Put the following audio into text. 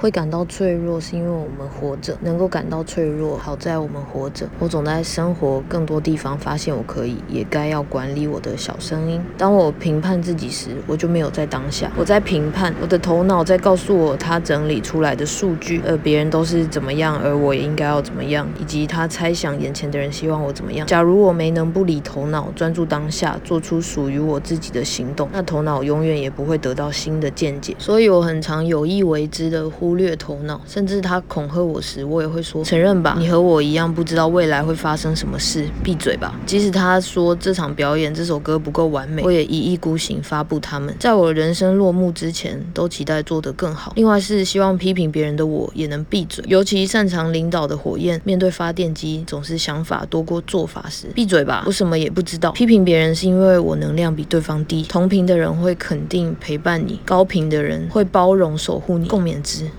会感到脆弱，是因为我们活着，能够感到脆弱，好在我们活着。我总在生活更多地方发现我可以，也该要管理我的小声音。当我评判自己时，我就没有在当下，我在评判，我的头脑在告诉我他整理出来的数据，而别人都是怎么样，而我也应该要怎么样，以及他猜想眼前的人希望我怎么样。假如我没能不理头脑，专注当下，做出属于我自己的行动，那头脑永远也不会得到新的见解。所以我很常有意为之的忽忽略头脑，甚至他恐吓我时，我也会说：承认吧，你和我一样不知道未来会发生什么事，闭嘴吧。即使他说这场表演、这首歌不够完美，我也一意孤行发布他们。在我人生落幕之前，都期待做得更好。另外是希望批评别人的我也能闭嘴，尤其擅长领导的火焰，面对发电机总是想法多过做法时，闭嘴吧，我什么也不知道。批评别人是因为我能量比对方低，同频的人会肯定陪伴你，高频的人会包容守护你，共勉之。